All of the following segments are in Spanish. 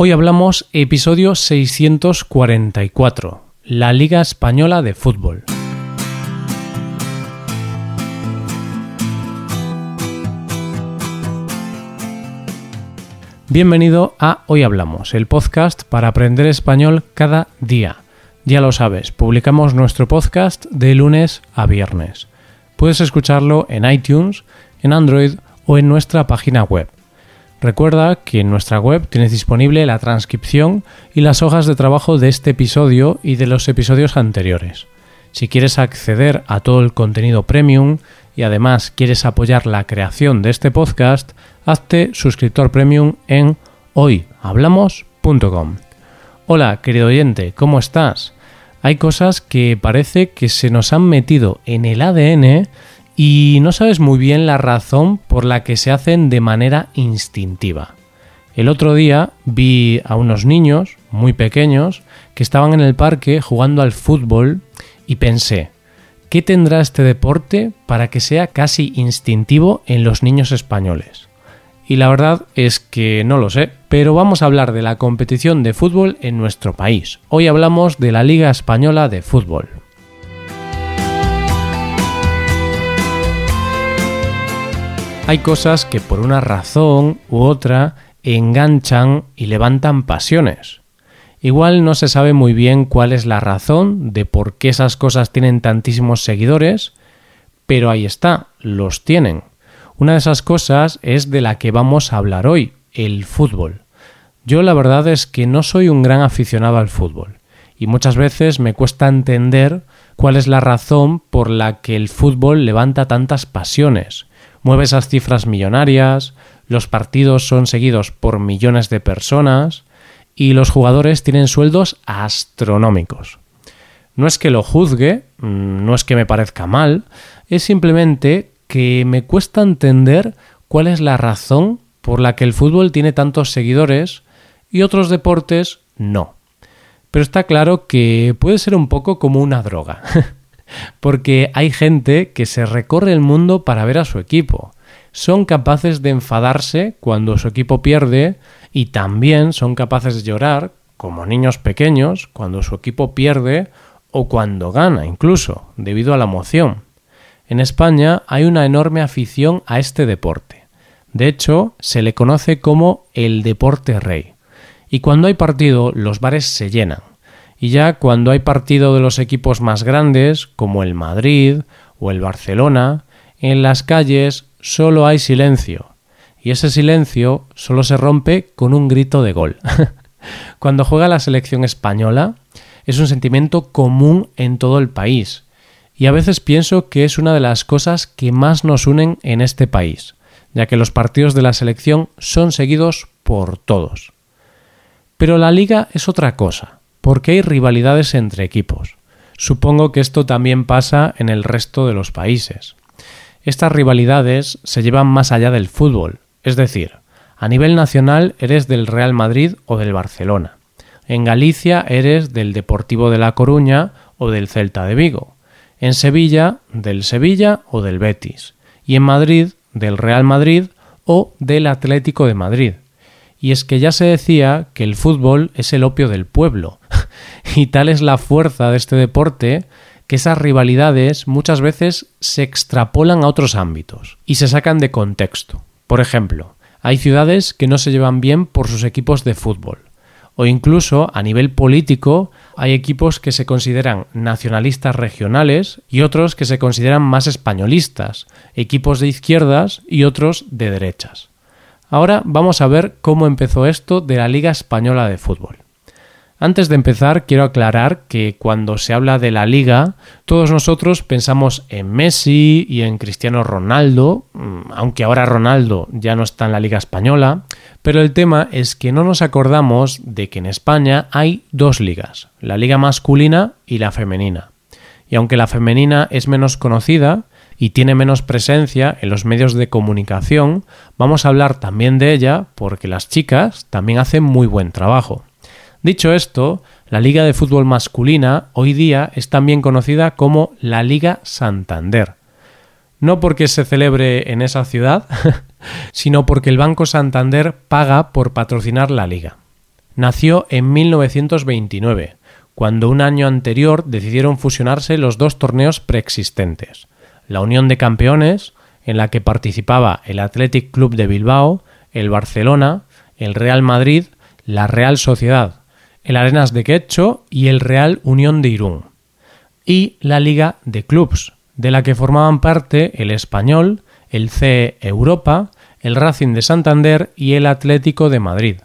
Hoy hablamos episodio 644, la Liga Española de Fútbol. Bienvenido a Hoy Hablamos, el podcast para aprender español cada día. Ya lo sabes, publicamos nuestro podcast de lunes a viernes. Puedes escucharlo en iTunes, en Android o en nuestra página web Recuerda que en nuestra web tienes disponible la transcripción y las hojas de trabajo de este episodio y de los episodios anteriores. Si quieres acceder a todo el contenido premium y además quieres apoyar la creación de este podcast, hazte suscriptor premium en hoyhablamos.com. Hola, querido oyente, ¿cómo estás? Hay cosas que parece que se nos han metido en el ADN y no sabes muy bien la razón por la que se hacen de manera instintiva. El otro día vi a unos niños muy pequeños que estaban en el parque jugando al fútbol y pensé, ¿qué tendrá este deporte para que sea casi instintivo en los niños españoles? Y la verdad es que no lo sé, pero vamos a hablar de la competición de fútbol en nuestro país. Hoy hablamos de la Liga Española de Fútbol. Hay cosas que por una razón u otra enganchan y levantan pasiones. Igual no se sabe muy bien cuál es la razón de por qué esas cosas tienen tantísimos seguidores, pero ahí está, los tienen. Una de esas cosas es de la que vamos a hablar hoy, el fútbol. Yo la verdad es que no soy un gran aficionado al fútbol y muchas veces me cuesta entender cuál es la razón por la que el fútbol levanta tantas pasiones mueve esas cifras millonarias, los partidos son seguidos por millones de personas y los jugadores tienen sueldos astronómicos. No es que lo juzgue, mm, no es que me parezca mal, es simplemente que me cuesta entender cuál es la razón por la que el fútbol tiene tantos seguidores y otros deportes no. Pero está claro que puede ser un poco como una droga. porque hay gente que se recorre el mundo para ver a su equipo. Son capaces de enfadarse cuando su equipo pierde y también son capaces de llorar, como niños pequeños, cuando su equipo pierde o cuando gana, incluso, debido a la emoción. En España hay una enorme afición a este deporte. De hecho, se le conoce como el deporte rey. Y cuando hay partido, los bares se llenan. Y ya cuando hay partido de los equipos más grandes, como el Madrid o el Barcelona, en las calles solo hay silencio. Y ese silencio solo se rompe con un grito de gol. cuando juega la selección española, es un sentimiento común en todo el país. Y a veces pienso que es una de las cosas que más nos unen en este país, ya que los partidos de la selección son seguidos por todos. Pero la liga es otra cosa porque hay rivalidades entre equipos. Supongo que esto también pasa en el resto de los países. Estas rivalidades se llevan más allá del fútbol, es decir, a nivel nacional eres del Real Madrid o del Barcelona. En Galicia eres del Deportivo de La Coruña o del Celta de Vigo. En Sevilla del Sevilla o del Betis. Y en Madrid del Real Madrid o del Atlético de Madrid. Y es que ya se decía que el fútbol es el opio del pueblo, y tal es la fuerza de este deporte que esas rivalidades muchas veces se extrapolan a otros ámbitos y se sacan de contexto. Por ejemplo, hay ciudades que no se llevan bien por sus equipos de fútbol. O incluso a nivel político hay equipos que se consideran nacionalistas regionales y otros que se consideran más españolistas, equipos de izquierdas y otros de derechas. Ahora vamos a ver cómo empezó esto de la Liga Española de Fútbol. Antes de empezar, quiero aclarar que cuando se habla de la liga, todos nosotros pensamos en Messi y en Cristiano Ronaldo, mm, aunque ahora Ronaldo ya no está en la liga española, pero el tema es que no nos acordamos de que en España hay dos ligas, la liga masculina y la femenina. Y aunque la femenina es menos conocida, y tiene menos presencia en los medios de comunicación, vamos a hablar también de ella porque las chicas también hacen muy buen trabajo. Dicho esto, la Liga de Fútbol Masculina hoy día es también conocida como la Liga Santander. No porque se celebre en esa ciudad, sino porque el Banco Santander paga por patrocinar la liga. nació en 1929, cuando un año anterior decidieron fusionarse los dos torneos preexistentes, la Unión de Campeones, en la que participaba el Athletic Club de Bilbao, el Barcelona, el Real Madrid, la Real Sociedad, el Arenas de Quecho y el Real Unión de Irún, y la Liga de Clubs, de la que formaban parte el Español, el CE Europa, el Racing de Santander y el Atlético de Madrid.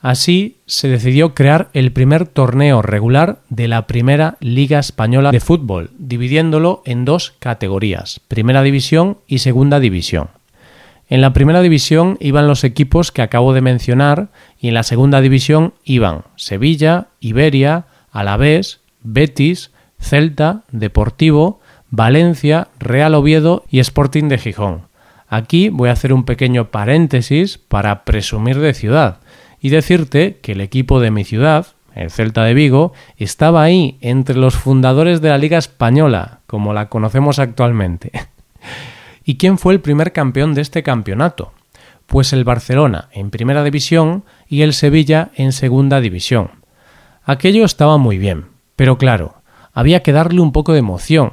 Así se decidió crear el primer torneo regular de la Primera Liga Española de Fútbol, dividiéndolo en dos categorías, Primera División y Segunda División. En la Primera División iban los equipos que acabo de mencionar y en la Segunda División iban Sevilla, Iberia, Alavés, Betis, Celta, Deportivo, Valencia, Real Oviedo y Sporting de Gijón. Aquí voy a hacer un pequeño paréntesis para presumir de ciudad y decirte que el equipo de mi ciudad, el Celta de Vigo, estaba ahí entre los fundadores de la Liga Española, como la conocemos actualmente. ¿Y quién fue el primer campeón de este campeonato? Pues el Barcelona en primera división y el Sevilla en segunda división. Aquello estaba muy bien, pero claro, había que darle un poco de emoción,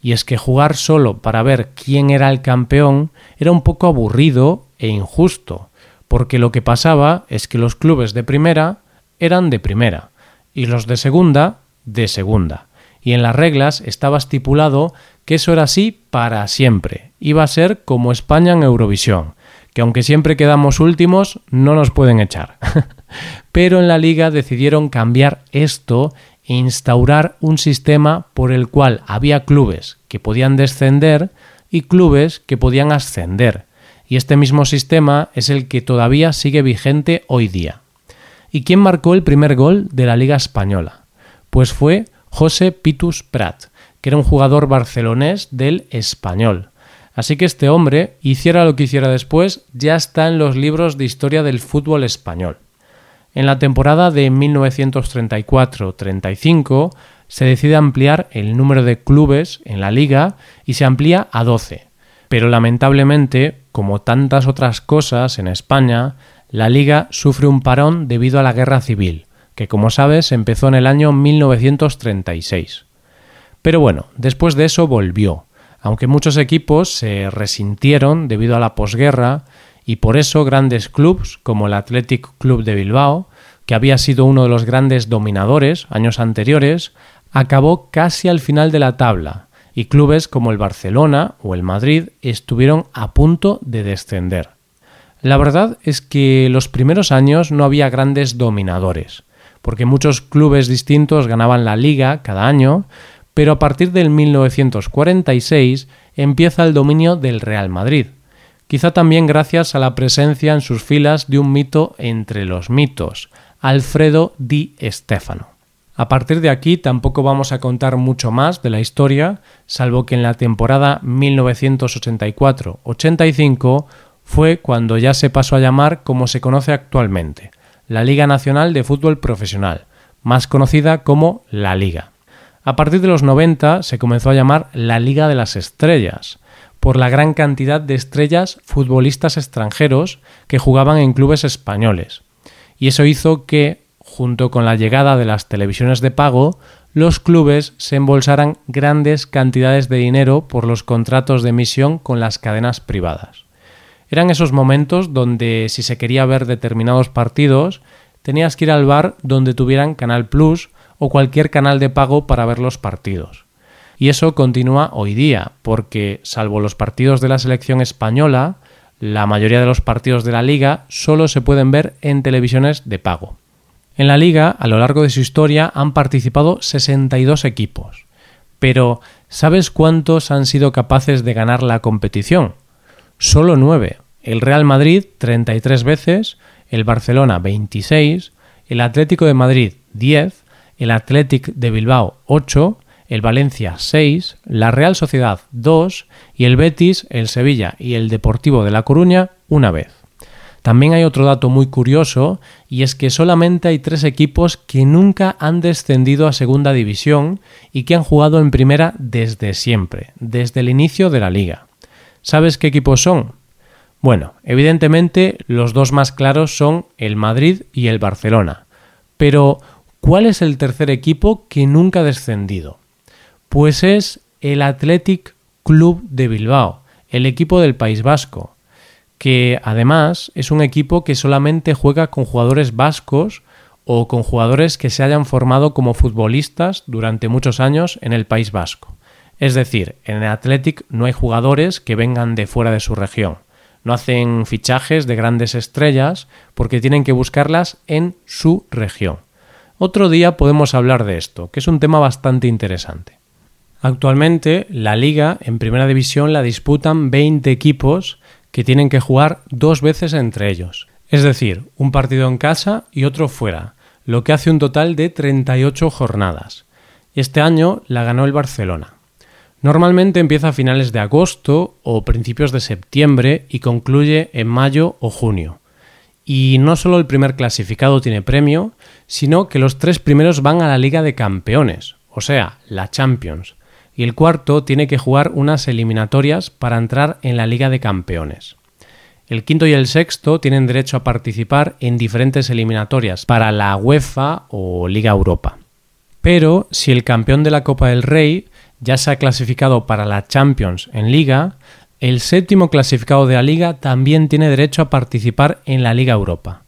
y es que jugar solo para ver quién era el campeón era un poco aburrido e injusto, porque lo que pasaba es que los clubes de primera eran de primera y los de segunda de segunda. Y en las reglas estaba estipulado que eso era así para siempre. Iba a ser como España en Eurovisión, que aunque siempre quedamos últimos, no nos pueden echar. Pero en la liga decidieron cambiar esto e instaurar un sistema por el cual había clubes que podían descender y clubes que podían ascender, y este mismo sistema es el que todavía sigue vigente hoy día. ¿Y quién marcó el primer gol de la Liga Española? Pues fue José Pitus Prat, que era un jugador barcelonés del español. Así que este hombre, hiciera lo que hiciera después, ya está en los libros de historia del fútbol español. En la temporada de 1934-35 se decide ampliar el número de clubes en la liga y se amplía a 12. Pero lamentablemente, como tantas otras cosas en España, la liga sufre un parón debido a la guerra civil, que como sabes empezó en el año 1936. Pero bueno, después de eso volvió, aunque muchos equipos se resintieron debido a la posguerra y por eso grandes clubes como el Athletic Club de Bilbao, que había sido uno de los grandes dominadores años anteriores, acabó casi al final de la tabla, y clubes como el Barcelona o el Madrid estuvieron a punto de descender. La verdad es que los primeros años no había grandes dominadores, porque muchos clubes distintos ganaban la liga cada año, pero a partir del 1946 empieza el dominio del Real Madrid, quizá también gracias a la presencia en sus filas de un mito entre los mitos, Alfredo Di Stefano. A partir de aquí tampoco vamos a contar mucho más de la historia, salvo que en la temporada 1984-85 fue cuando ya se pasó a llamar como se conoce actualmente, la Liga Nacional de Fútbol Profesional, más conocida como la Liga. A partir de los 90 se comenzó a llamar la Liga de las Estrellas, por la gran cantidad de estrellas futbolistas extranjeros que jugaban en clubes españoles. Y eso hizo que, junto con la llegada de las televisiones de pago, los clubes se embolsaran grandes cantidades de dinero por los contratos de emisión con las cadenas privadas. Eran esos momentos donde si se quería ver determinados partidos, tenías que ir al bar donde tuvieran Canal Plus o cualquier canal de pago para ver los partidos. Y eso continúa hoy día, porque salvo los partidos de la selección española, la mayoría de los partidos de la liga solo se pueden ver en televisiones de pago. En la liga, a lo largo de su historia, han participado 62 equipos. Pero, ¿sabes cuántos han sido capaces de ganar la competición? Solo 9. El Real Madrid 33 veces, el Barcelona 26, el Atlético de Madrid 10, el Athletic de Bilbao 8, el Valencia 6, la Real Sociedad 2 y el Betis, el Sevilla y el Deportivo de La Coruña una vez. También hay otro dato muy curioso y es que solamente hay tres equipos que nunca han descendido a segunda división y que han jugado en primera desde siempre, desde el inicio de la liga. ¿Sabes qué equipos son? Bueno, evidentemente los dos más claros son el Madrid y el Barcelona, Pero, ¿cuál es el tercer equipo que nunca ha descendido? Pues es el Athletic Club de Bilbao, el equipo del País Vasco, que además es un equipo que solamente juega con jugadores vascos o con jugadores que se hayan formado como futbolistas durante muchos años en el País Vasco. Es decir, en el Athletic no hay jugadores que vengan de fuera de su región. No hacen fichajes de grandes estrellas porque tienen que buscarlas en su región. Otro día podemos hablar de esto, que es un tema bastante interesante. Actualmente la liga en primera división la disputan 20 equipos que tienen que jugar dos veces entre ellos. Es decir, un partido en casa y otro fuera, lo que hace un total de 38 jornadas. Este año la ganó el Barcelona. Normalmente empieza a finales de agosto o principios de septiembre y concluye en mayo o junio. Y no solo el primer clasificado tiene premio, sino que los tres primeros van a la Liga de Campeones, o sea, la Champions, y el cuarto tiene que jugar unas eliminatorias para entrar en la Liga de Campeones. El quinto y el sexto tienen derecho a participar en diferentes eliminatorias para la UEFA o Liga Europa. Pero si el campeón de la Copa del Rey ya se ha clasificado para la Champions en Liga, el séptimo clasificado de la Liga también tiene derecho a participar en la Liga Europa.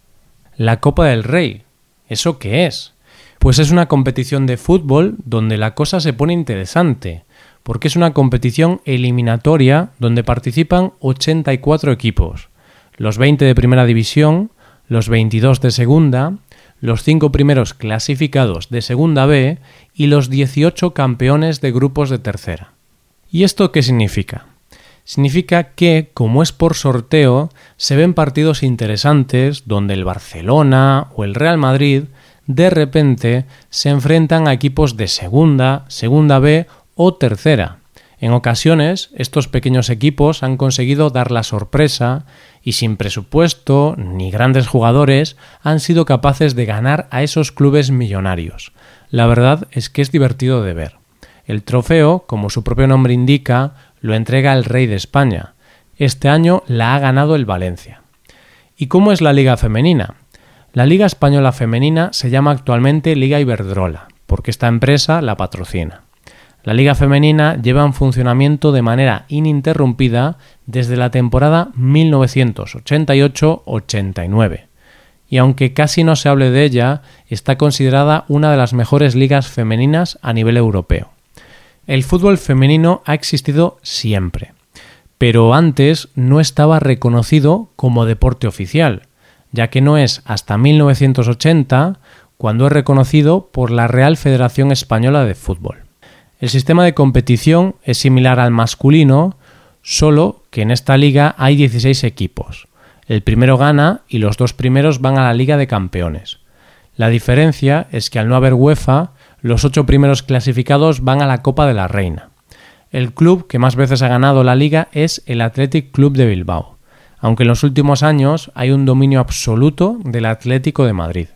La Copa del Rey. ¿Eso qué es? Pues es una competición de fútbol donde la cosa se pone interesante, porque es una competición eliminatoria donde participan 84 equipos, los 20 de primera división, los 22 de segunda, los cinco primeros clasificados de Segunda B y los 18 campeones de grupos de tercera. ¿Y esto qué significa? Significa que, como es por sorteo, se ven partidos interesantes donde el Barcelona o el Real Madrid de repente se enfrentan a equipos de segunda, segunda B o tercera. En ocasiones, estos pequeños equipos han conseguido dar la sorpresa y sin presupuesto ni grandes jugadores han sido capaces de ganar a esos clubes millonarios. La verdad es que es divertido de ver. El trofeo, como su propio nombre indica, lo entrega el rey de España. Este año la ha ganado el Valencia. ¿Y cómo es la Liga Femenina? La Liga Española Femenina se llama actualmente Liga Iberdrola, porque esta empresa la patrocina. La Liga Femenina lleva en funcionamiento de manera ininterrumpida desde la temporada 1988-89. Y aunque casi no se hable de ella, está considerada una de las mejores ligas femeninas a nivel europeo. El fútbol femenino ha existido siempre, pero antes no estaba reconocido como deporte oficial, ya que no es hasta 1980 cuando es reconocido por la Real Federación Española de Fútbol. El sistema de competición es similar al masculino, solo que en esta liga hay 16 equipos. El primero gana y los dos primeros van a la Liga de Campeones. La diferencia es que al no haber UEFA, los ocho primeros clasificados van a la Copa de la Reina. El club que más veces ha ganado la liga es el Athletic Club de Bilbao, aunque en los últimos años hay un dominio absoluto del Atlético de Madrid.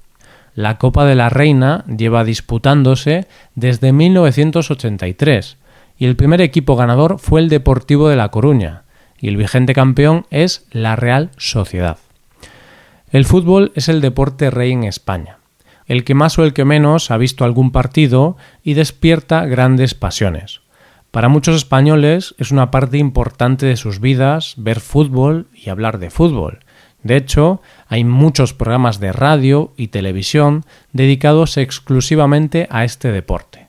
La Copa de la Reina lleva disputándose desde 1983 y el primer equipo ganador fue el Deportivo de La Coruña y el vigente campeón es la Real Sociedad. El fútbol es el deporte rey en España, el que más o el que menos ha visto algún partido y despierta grandes pasiones. Para muchos españoles es una parte importante de sus vidas ver fútbol y hablar de fútbol, de hecho, hay muchos programas de radio y televisión dedicados exclusivamente a este deporte.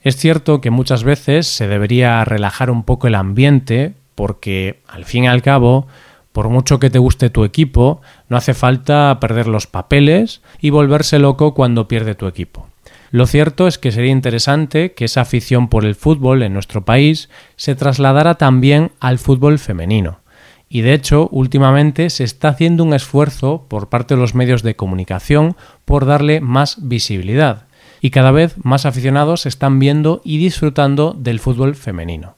Es cierto que muchas veces se debería relajar un poco el ambiente porque, al fin y al cabo, por mucho que te guste tu equipo, no hace falta perder los papeles y volverse loco cuando pierde tu equipo. Lo cierto es que sería interesante que esa afición por el fútbol en nuestro país se trasladara también al fútbol femenino y de hecho últimamente se está haciendo un esfuerzo por parte de los medios de comunicación por darle más visibilidad y cada vez más aficionados están viendo y disfrutando del fútbol femenino.